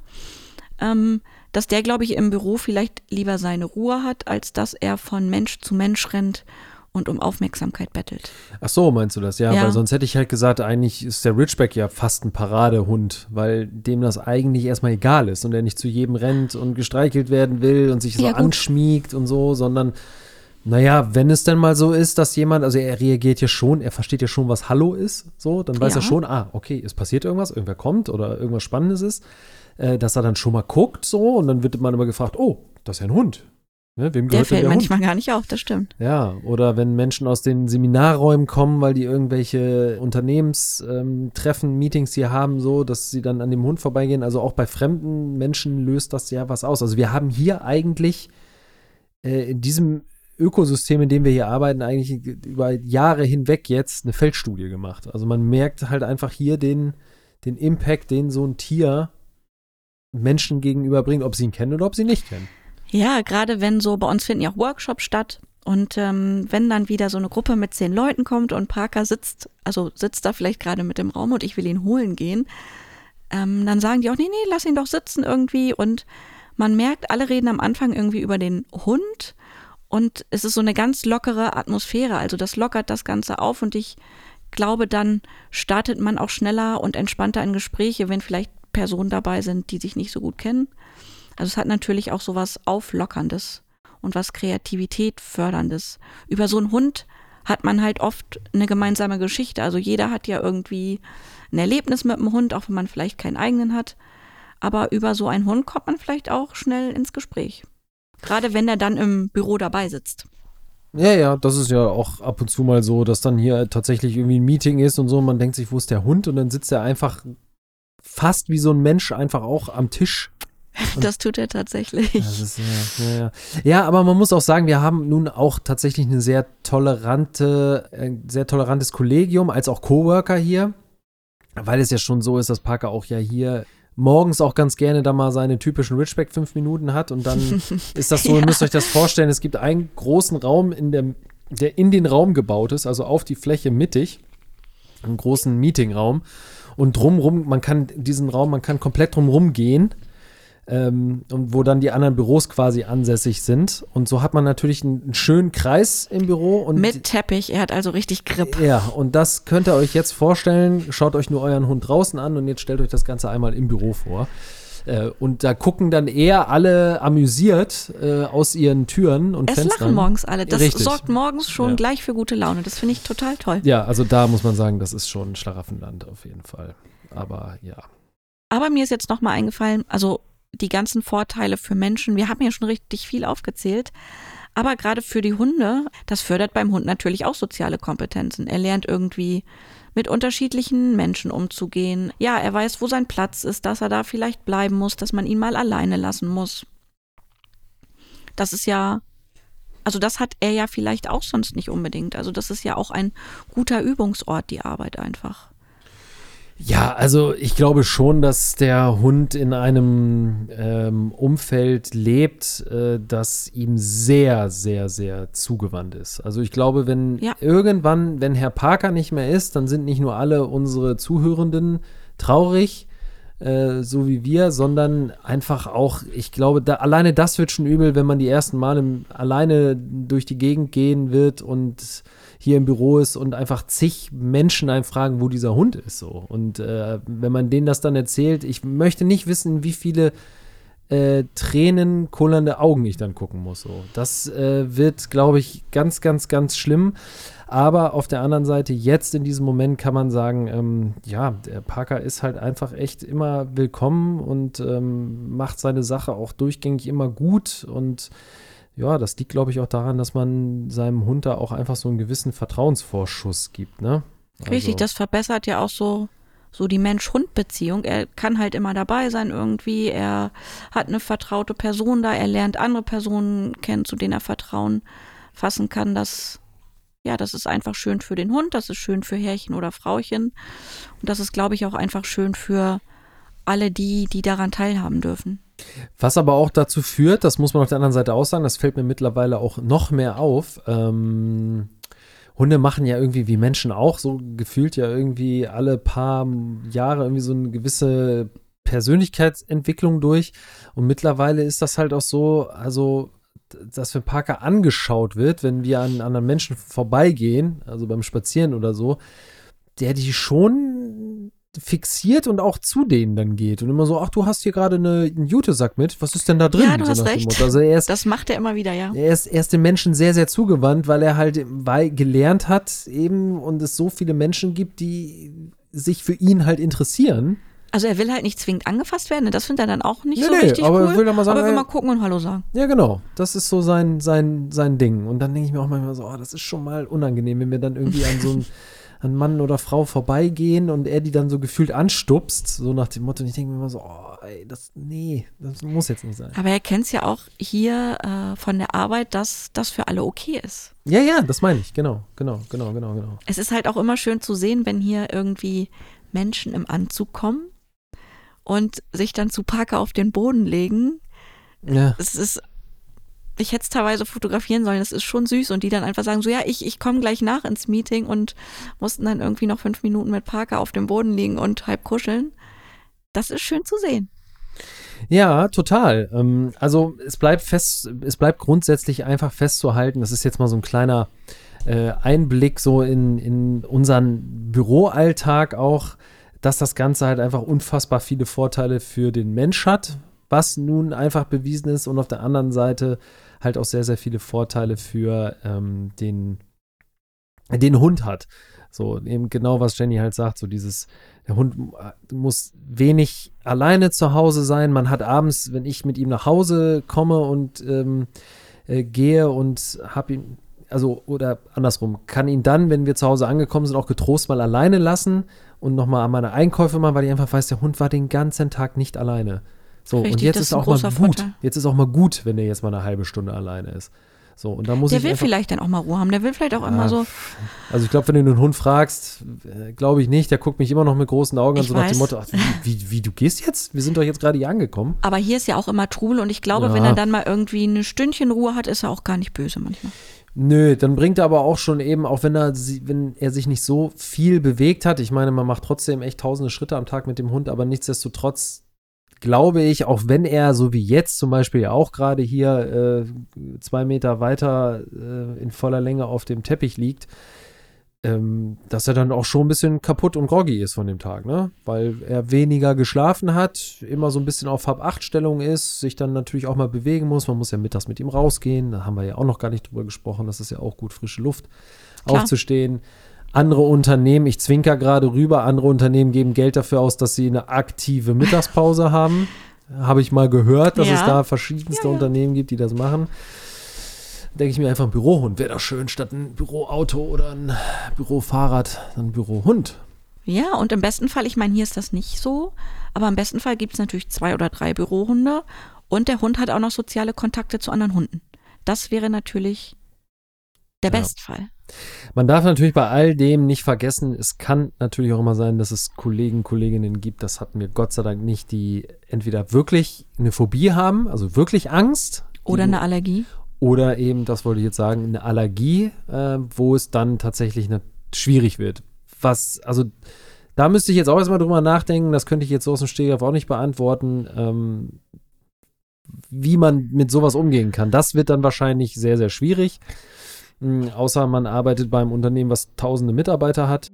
ähm, dass der, glaube ich, im Büro vielleicht lieber seine Ruhe hat, als dass er von Mensch zu Mensch rennt und um Aufmerksamkeit bettelt. Ach so, meinst du das? Ja, Ja. weil sonst hätte ich halt gesagt, eigentlich ist der Ridgeback ja fast ein Paradehund, weil dem das eigentlich erstmal egal ist und er nicht zu jedem rennt und gestreichelt werden will und sich so gut. anschmiegt und so, sondern naja, wenn es denn mal so ist, dass jemand, also er reagiert ja schon, er versteht ja schon, was Hallo ist, so, dann weiß Ja. er schon, ah, okay, es passiert irgendwas, irgendwer kommt oder irgendwas Spannendes ist, äh, dass er dann schon mal guckt, so, und dann wird man immer gefragt, oh, das ist ja ein Hund. Ne, wem Der gehört fällt der Hund? manchmal gar nicht auf, das stimmt. Ja, oder wenn Menschen aus den Seminarräumen kommen, weil die irgendwelche Unternehmenstreffen, Treffen, Meetings hier haben, so, dass sie dann an dem Hund vorbeigehen. Also auch bei fremden Menschen löst das ja was aus. Also wir haben hier eigentlich äh, in diesem Ökosystem, in dem wir hier arbeiten, eigentlich über Jahre hinweg jetzt eine Feldstudie gemacht. Also man merkt halt einfach hier den, den Impact, den so ein Tier Menschen gegenüber bringt, ob sie ihn kennen oder ob sie ihn nicht kennen. Ja, gerade wenn so, bei uns finden ja auch Workshops statt. Und ähm, wenn dann wieder so eine Gruppe mit zehn Leuten kommt und Parker sitzt, also sitzt da vielleicht gerade mit im Raum und ich will ihn holen gehen, ähm, dann sagen die auch, nee, nee, lass ihn doch sitzen irgendwie. Und man merkt, alle reden am Anfang irgendwie über den Hund und es ist so eine ganz lockere Atmosphäre. Also das lockert das Ganze auf und ich glaube, dann startet man auch schneller und entspannter in Gespräche, wenn vielleicht Personen dabei sind, die sich nicht so gut kennen. Also es hat natürlich auch so was Auflockerndes und was Kreativität förderndes. Über so einen Hund hat man halt oft eine gemeinsame Geschichte. Also jeder hat ja irgendwie ein Erlebnis mit dem Hund, auch wenn man vielleicht keinen eigenen hat. Aber über so einen Hund kommt man vielleicht auch schnell ins Gespräch. Gerade wenn er dann im Büro dabei sitzt. Ja, ja, das ist ja auch ab und zu mal so, dass dann hier tatsächlich irgendwie ein Meeting ist und so, und man denkt sich, wo ist der Hund? Und dann sitzt er einfach fast wie so ein Mensch einfach auch am Tisch. (laughs) Das tut er tatsächlich. Ist, ja, ja, ja. ja, aber man muss auch sagen, wir haben nun auch tatsächlich eine sehr tolerante, ein sehr tolerantes Kollegium, als auch Coworker hier, weil es ja schon so ist, dass Parker auch ja hier morgens auch ganz gerne da mal seine typischen Ridgeback fünf Minuten hat und dann (laughs) ist das so, ihr müsst euch das vorstellen, es gibt einen großen Raum, in der, der in den Raum gebaut ist, also auf die Fläche mittig, einen großen Meetingraum und drumrum, man kann diesen Raum, man kann komplett drumrum gehen ähm, und wo dann die anderen Büros quasi ansässig sind und so hat man natürlich einen, einen schönen Kreis im Büro und Mit Teppich, er hat also richtig Grip. ja, und das könnt ihr euch jetzt vorstellen. Schaut euch nur euren Hund draußen an und jetzt stellt euch das Ganze einmal im Büro vor. Äh, und da gucken dann eher alle amüsiert äh, aus ihren Türen und Es Fenstern. lachen morgens alle. Das Richtig. sorgt morgens schon Ja. gleich für gute Laune. Das finde ich total toll. Ja, also da muss man sagen, das ist schon Schlaraffenland auf jeden Fall. Aber ja. Aber mir ist jetzt nochmal eingefallen, also die ganzen Vorteile für Menschen, wir haben ja schon richtig viel aufgezählt, aber gerade für die Hunde, das fördert beim Hund natürlich auch soziale Kompetenzen. Er lernt irgendwie mit unterschiedlichen Menschen umzugehen. Ja, er weiß, wo sein Platz ist, dass er da vielleicht bleiben muss, dass man ihn mal alleine lassen muss. Das ist ja, also das hat er ja vielleicht auch sonst nicht unbedingt. Also das ist ja auch ein guter Übungsort, die Arbeit einfach. Ja, also ich glaube schon, dass der Hund in einem ähm, Umfeld lebt, äh, das ihm sehr, sehr, sehr zugewandt ist. Also ich glaube, wenn Ja. irgendwann, wenn Herr Parker nicht mehr ist, dann sind nicht nur alle unsere Zuhörenden traurig, äh, so wie wir, sondern einfach auch, ich glaube, da, alleine das wird schon übel, wenn man die ersten Male alleine durch die Gegend gehen wird und hier im Büro ist und einfach zig Menschen einen fragen, wo dieser Hund ist so. Und äh, wenn man denen das dann erzählt, ich möchte nicht wissen, wie viele äh, Tränen kullernde Augen ich dann gucken muss. So. Das äh, wird, glaube ich, ganz, ganz, ganz schlimm. Aber auf der anderen Seite, jetzt in diesem Moment kann man sagen, ähm, ja, der Parker ist halt einfach echt immer willkommen und ähm, macht seine Sache auch durchgängig immer gut. Und ja, das liegt, glaube ich, auch daran, dass man seinem Hund da auch einfach so einen gewissen Vertrauensvorschuss gibt, ne? Richtig, Also- das verbessert ja auch so, so die Mensch-Hund-Beziehung. Er kann halt immer dabei sein irgendwie. Er hat eine vertraute Person da. Er lernt andere Personen kennen, zu denen er Vertrauen fassen kann. Das, ja, das ist einfach schön für den Hund. Das ist schön für Herrchen oder Frauchen. Und das ist, glaube ich, auch einfach schön für alle die, die daran teilhaben dürfen. Was aber auch dazu führt, das muss man auf der anderen Seite auch sagen, das fällt mir mittlerweile auch noch mehr auf. Ähm, Hunde machen ja irgendwie wie Menschen auch so gefühlt ja irgendwie alle paar Jahre irgendwie so eine gewisse Persönlichkeitsentwicklung durch. Und mittlerweile ist das halt auch so, also dass wenn Parker angeschaut wird, wenn wir an anderen Menschen vorbeigehen, also beim Spazieren oder so, der die schon fixiert und auch zu denen dann geht und immer so, ach, du hast hier gerade eine, einen Jutesack mit, was ist denn da drin? Ja, du so hast recht. Also er ist, Das macht er immer wieder, ja. er ist, er ist den Menschen sehr, sehr zugewandt, weil er halt weil gelernt hat eben und es so viele Menschen gibt, die sich für ihn halt interessieren. Also er will halt nicht zwingend angefasst werden. ne? Das findet er dann auch nicht Nee, so nee, richtig aber cool. will mal sagen, aber will ey- mal gucken und Hallo sagen. Ja, genau. Das ist so sein, sein, sein Ding. Und dann denke ich mir auch manchmal so, oh, das ist schon mal unangenehm, wenn wir dann irgendwie an so einen (laughs) an Mann oder Frau vorbeigehen und er die dann so gefühlt anstupst, so nach dem Motto. Und ich denke mir immer so, oh, ey, das, nee, das muss jetzt nicht sein. Aber er kennt es ja auch hier äh, von der Arbeit, dass das für alle okay ist. Ja, ja, das meine ich. Genau, genau, genau, genau, genau. Es ist halt auch immer schön zu sehen, wenn hier irgendwie Menschen im Anzug kommen und sich dann zu Parker auf den Boden legen. Ja. Es ist, ich hätte es teilweise fotografieren sollen, das ist schon süß und die dann einfach sagen so, ja, ich, ich komme gleich nach ins Meeting und mussten dann irgendwie noch fünf Minuten mit Parker auf dem Boden liegen und halb kuscheln. Das ist schön zu sehen. Ja, total. Ähm, also es bleibt fest, es bleibt grundsätzlich einfach festzuhalten, das ist jetzt mal so ein kleiner äh, Einblick so in, in unseren Büroalltag auch, dass das Ganze halt einfach unfassbar viele Vorteile für den Mensch hat, was nun einfach bewiesen ist und auf der anderen Seite halt auch sehr, sehr viele Vorteile für ähm, den, den Hund hat. So, eben genau, was Jenny halt sagt, so dieses, der Hund äh, muss wenig alleine zu Hause sein. Man hat abends, wenn ich mit ihm nach Hause komme und ähm, äh, gehe und hab ihn, also, oder andersrum, kann ihn dann, wenn wir zu Hause angekommen sind, auch getrost mal alleine lassen und nochmal an meine Einkäufe machen, weil ich einfach weiß, der Hund war den ganzen Tag nicht alleine. So, und Richtig, jetzt das ist ist auch mal gut. Vorteil. Jetzt ist auch mal gut, wenn er jetzt mal eine halbe Stunde alleine ist. So, und da muss Der ich will einfach, vielleicht dann auch mal Ruhe haben. Der will vielleicht auch immer Ja, so, also ich glaube, wenn du einen Hund fragst, äh, glaube ich nicht, der guckt mich immer noch mit großen Augen an, so nach dem weiß. Motto, ach, wie, wie, wie, du gehst jetzt? Wir sind doch jetzt gerade hier angekommen. aber hier ist ja auch immer Trubel und ich glaube, Ja. wenn er dann mal irgendwie ein Stündchen Ruhe hat, ist er auch gar nicht böse manchmal. Nö, dann bringt er aber auch schon eben, auch wenn er, wenn er sich nicht so viel bewegt hat, ich meine, man macht trotzdem echt tausende Schritte am Tag mit dem Hund, aber nichtsdestotrotz glaube ich, auch wenn er, so wie jetzt zum Beispiel ja auch gerade hier äh, zwei Meter weiter äh, in voller Länge auf dem Teppich liegt, ähm, dass er dann auch schon ein bisschen kaputt und groggy ist von dem Tag, ne? Weil er weniger geschlafen hat, immer so ein bisschen auf Hab-8-Stellung ist, sich dann natürlich auch mal bewegen muss. Man muss ja mittags mit ihm rausgehen. Da haben wir ja auch noch gar nicht drüber gesprochen. Das ist ja auch gut, frische Luft Klar. aufzustehen. Andere Unternehmen, ich zwinker gerade rüber, andere Unternehmen geben Geld dafür aus, dass sie eine aktive Mittagspause (laughs) haben. Habe ich mal gehört, dass Ja. es da verschiedenste Unternehmen gibt, die das machen. Denke ich mir einfach, ein Bürohund wäre doch schön, statt ein Büroauto oder ein Bürofahrrad, ein Bürohund. Ja, und im besten Fall, ich meine, hier ist das nicht so, aber im besten Fall gibt es natürlich zwei oder drei Bürohunde und der Hund hat auch noch soziale Kontakte zu anderen Hunden. Das wäre natürlich der Ja. Bestfall. Man darf natürlich bei all dem nicht vergessen, es kann natürlich auch immer sein, dass es Kollegen, Kolleginnen gibt, das hatten wir Gott sei Dank nicht, die entweder wirklich eine Phobie haben, also wirklich Angst. Oder eine Allergie. Oder eben, das wollte ich jetzt sagen, eine Allergie, äh, wo es dann tatsächlich ne, schwierig wird. Was, also da müsste ich jetzt auch erstmal drüber nachdenken, das könnte ich jetzt so aus dem Stegreif auch nicht beantworten, ähm, wie man mit sowas umgehen kann. Das wird dann wahrscheinlich sehr, sehr schwierig. Mm, außer man arbeitet beim Unternehmen, was tausende Mitarbeiter hat.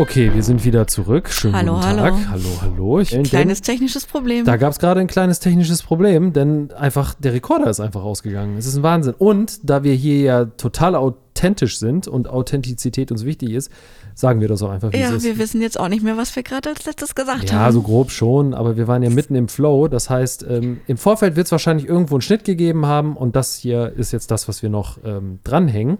Okay, wir sind wieder zurück. Schönen Hallo, guten hallo. Tag. Hallo, hallo. Ich, Kleines technisches Problem. Da gab es gerade ein kleines technisches Problem, denn einfach der Rekorder ist einfach ausgegangen. Es ist ein Wahnsinn. Und da wir hier ja total authentisch sind und Authentizität uns wichtig ist, sagen wir das auch einfach, wie ja, es ist. wir wissen jetzt auch nicht mehr, was wir gerade als letztes gesagt Ja, haben. so grob schon, aber wir waren ja mitten im Flow. Das heißt, ähm, im Vorfeld wird es wahrscheinlich irgendwo einen Schnitt gegeben haben und das hier ist jetzt das, was wir noch ähm, dranhängen.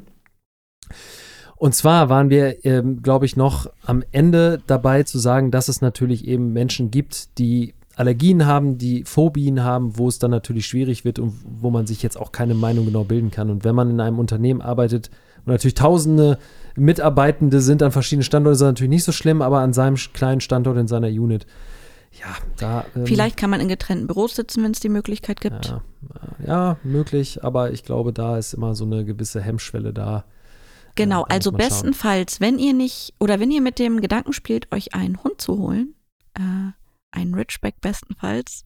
Und zwar waren wir, ähm, glaube ich, noch am Ende dabei zu sagen, dass es natürlich eben Menschen gibt, die Allergien haben, die Phobien haben, wo es dann natürlich schwierig wird und wo man sich jetzt auch keine Meinung genau bilden kann. Und wenn man in einem Unternehmen arbeitet, wo natürlich tausende Mitarbeitende sind an verschiedenen Standorten, ist das natürlich nicht so schlimm, aber an seinem kleinen Standort in seiner Unit, ja, da. Ähm, Vielleicht kann man in getrennten Büros sitzen, wenn es die Möglichkeit gibt. Ja, ja, möglich, aber ich glaube, da ist immer so eine gewisse Hemmschwelle da. Genau, da also man schauen. bestenfalls, wenn ihr nicht oder wenn ihr mit dem Gedanken spielt, euch einen Hund zu holen, äh, einen Ridgeback bestenfalls,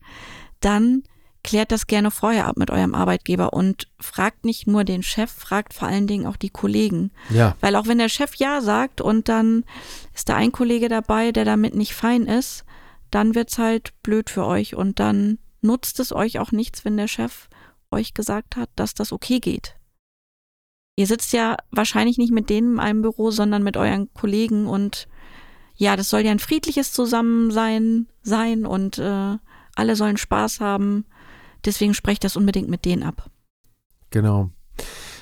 dann klärt das gerne vorher ab mit eurem Arbeitgeber und fragt nicht nur den Chef, fragt vor allen Dingen auch die Kollegen. Ja, Weil auch wenn der Chef Ja sagt und dann ist da ein Kollege dabei, der damit nicht fein ist, dann wird's halt blöd für euch und dann nutzt es euch auch nichts, wenn der Chef euch gesagt hat, dass das okay geht. Ihr sitzt ja wahrscheinlich nicht mit denen in einem Büro, sondern mit euren Kollegen und ja, das soll ja ein friedliches Zusammensein sein und äh, alle sollen Spaß haben. Deswegen sprecht das unbedingt mit denen ab. genau.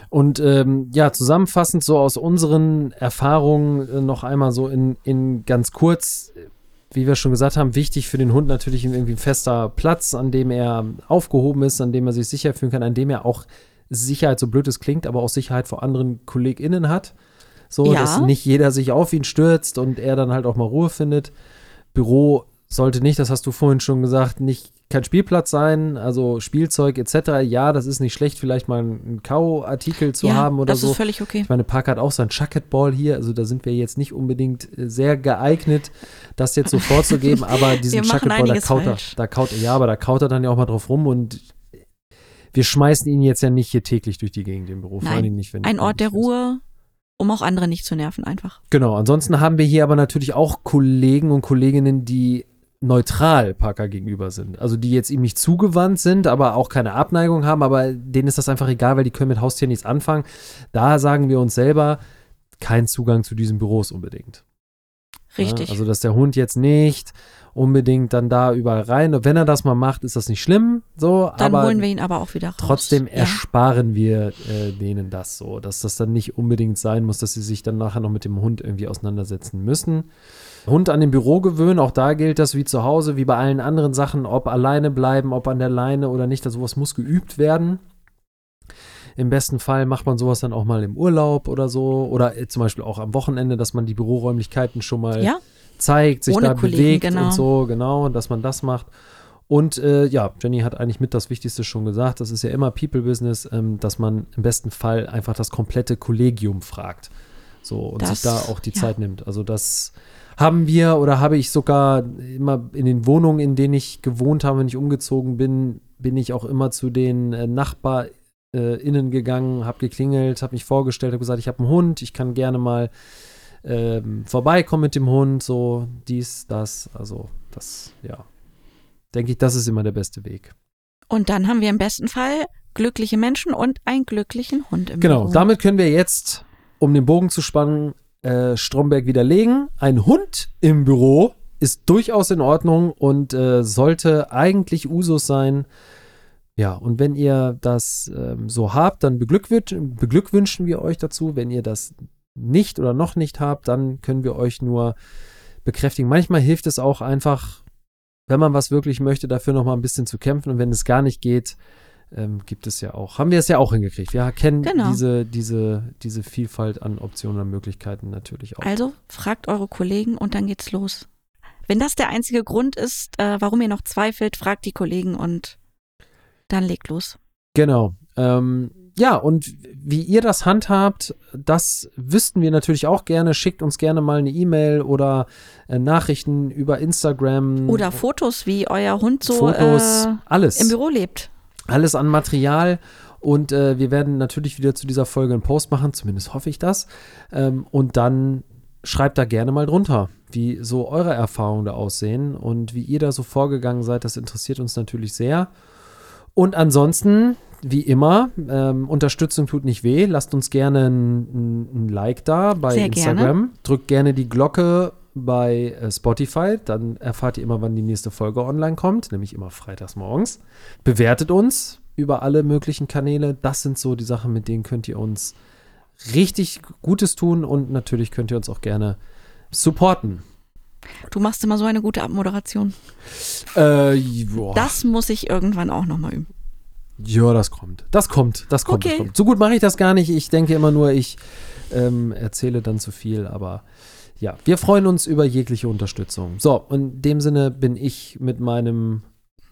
Und ähm, ja, zusammenfassend so aus unseren Erfahrungen äh, noch einmal so in, in ganz kurz, wie wir schon gesagt haben, wichtig für den Hund natürlich irgendwie ein fester Platz, an dem er aufgehoben ist, an dem er sich sicher fühlen kann, an dem er auch Sicherheit, so blöd es klingt, aber auch Sicherheit vor anderen KollegInnen hat. So, Ja. dass nicht jeder sich auf ihn stürzt und er dann halt auch mal Ruhe findet. Büro sollte nicht, das hast du vorhin schon gesagt, nicht kein Spielplatz sein, also Spielzeug etc. Ja, das ist nicht schlecht, vielleicht mal einen Kau-Artikel zu ja, haben oder das so. ist völlig okay. Ich meine, Park hat auch sein Chucketball hier, also da sind wir jetzt nicht unbedingt äh, sehr geeignet, das jetzt so vorzugeben, (laughs) aber diesen Chucketball, da kaut er, da kaut er, ja, aber da kaut er dann ja auch mal drauf rum und wir schmeißen ihn jetzt ja nicht hier täglich durch die Gegend im Büro, vor Nein, allem nicht, wenn Ein Ort der. Ruhe, um auch andere nicht zu nerven einfach. Genau, ansonsten haben wir hier aber natürlich auch Kollegen und Kolleginnen, die neutral Parker gegenüber sind. Also die jetzt ihm nicht zugewandt sind, aber auch keine Abneigung haben, aber denen ist das einfach egal, weil die können mit Haustieren nichts anfangen. Da sagen wir uns selber, kein Zugang zu diesen Büros unbedingt. Richtig. Ja, also, dass der Hund jetzt nicht unbedingt dann da überall rein. Und wenn er das mal macht, ist das nicht schlimm. So, Dann aber holen wir ihn aber auch wieder raus. trotzdem ja. ersparen wir äh, denen das so, dass das dann nicht unbedingt sein muss, dass sie sich dann nachher noch mit dem Hund irgendwie auseinandersetzen müssen. Hund an dem Büro gewöhnen, auch da gilt das wie zu Hause, wie bei allen anderen Sachen, ob alleine bleiben, ob an der Leine oder nicht, also sowas muss geübt werden. Im besten Fall macht man sowas dann auch mal im Urlaub oder so oder äh, zum Beispiel auch am Wochenende, dass man die Büroräumlichkeiten schon mal Ja, zeigt, sich Ohne da Kollegen, bewegt genau. und so, genau, dass man das macht. Und äh, ja, Jenny hat eigentlich mit das Wichtigste schon gesagt. Das ist ja immer People-Business, ähm, dass man im besten Fall einfach das komplette Kollegium fragt. So und Das- sich da auch die ja. Zeit nimmt. Also das haben wir oder habe ich sogar immer in den Wohnungen, in denen ich gewohnt habe, wenn ich umgezogen bin, bin ich auch immer zu den äh, NachbarInnen gegangen, habe geklingelt, habe mich vorgestellt, habe gesagt, ich habe einen Hund, ich kann gerne mal ähm, vorbeikommen mit dem Hund, so dies, das, also das, ja. Denke ich, das ist immer der beste Weg. und dann haben wir im besten Fall glückliche Menschen und einen glücklichen Hund im Genau, Büro. damit können wir jetzt, um den Bogen zu spannen, äh, Stromberg widerlegen. Ein Hund im Büro ist durchaus in Ordnung und äh, sollte eigentlich Usus sein. Ja, und wenn ihr das ähm, so habt, dann beglückwün beglückwünschen wir euch dazu. Wenn ihr das nicht oder noch nicht habt, dann können wir euch nur bekräftigen. Manchmal hilft es auch einfach, wenn man was wirklich möchte, dafür noch mal ein bisschen zu kämpfen. Und wenn es gar nicht geht, ähm, gibt es ja auch, haben wir es ja auch hingekriegt. Wir kennen Genau. diese, diese, diese Vielfalt an Optionen und Möglichkeiten natürlich auch. Also fragt eure Kollegen und dann geht's los. Wenn das der einzige Grund ist, äh, warum ihr noch zweifelt, fragt die Kollegen und dann legt los. Genau. Ähm, ja, und wie ihr das handhabt, das wüssten wir natürlich auch gerne. Schickt uns gerne mal eine E-Mail oder äh, Nachrichten über Instagram. Oder Fotos, wie euer Hund so Fotos, äh, alles. im Büro lebt. alles an Material. Und äh, wir werden natürlich wieder zu dieser Folge einen Post machen, zumindest hoffe ich das. Ähm, und dann schreibt da gerne mal drunter, wie so eure Erfahrungen da aussehen und wie ihr da so vorgegangen seid. Das interessiert uns natürlich sehr. Und ansonsten, wie immer, ähm, Unterstützung tut nicht weh. Lasst uns gerne ein, ein Like da bei Sehr Instagram. gerne. Drückt gerne die Glocke bei äh, Spotify. Dann erfahrt ihr immer, wann die nächste Folge online kommt, nämlich immer freitags morgens. Bewertet uns über alle möglichen Kanäle. Das sind so die Sachen, mit denen könnt ihr uns richtig Gutes tun und natürlich könnt ihr uns auch gerne supporten. Du machst immer so eine gute Abmoderation. Äh. Das muss ich irgendwann auch nochmal üben. Ja, das kommt. Das kommt, das kommt, das Okay. kommt. So gut mache ich das gar nicht. Ich denke immer nur, ich ähm, erzähle dann zu viel, aber ja, wir freuen uns über jegliche Unterstützung. So, in dem Sinne bin ich mit meinem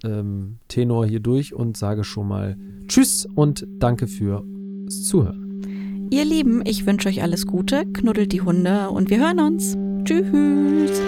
ähm, Tenor hier durch und sage schon mal Tschüss und danke fürs Zuhören. Ihr Lieben, ich wünsche euch alles Gute, knuddelt die Hunde und wir hören uns. Tschüss.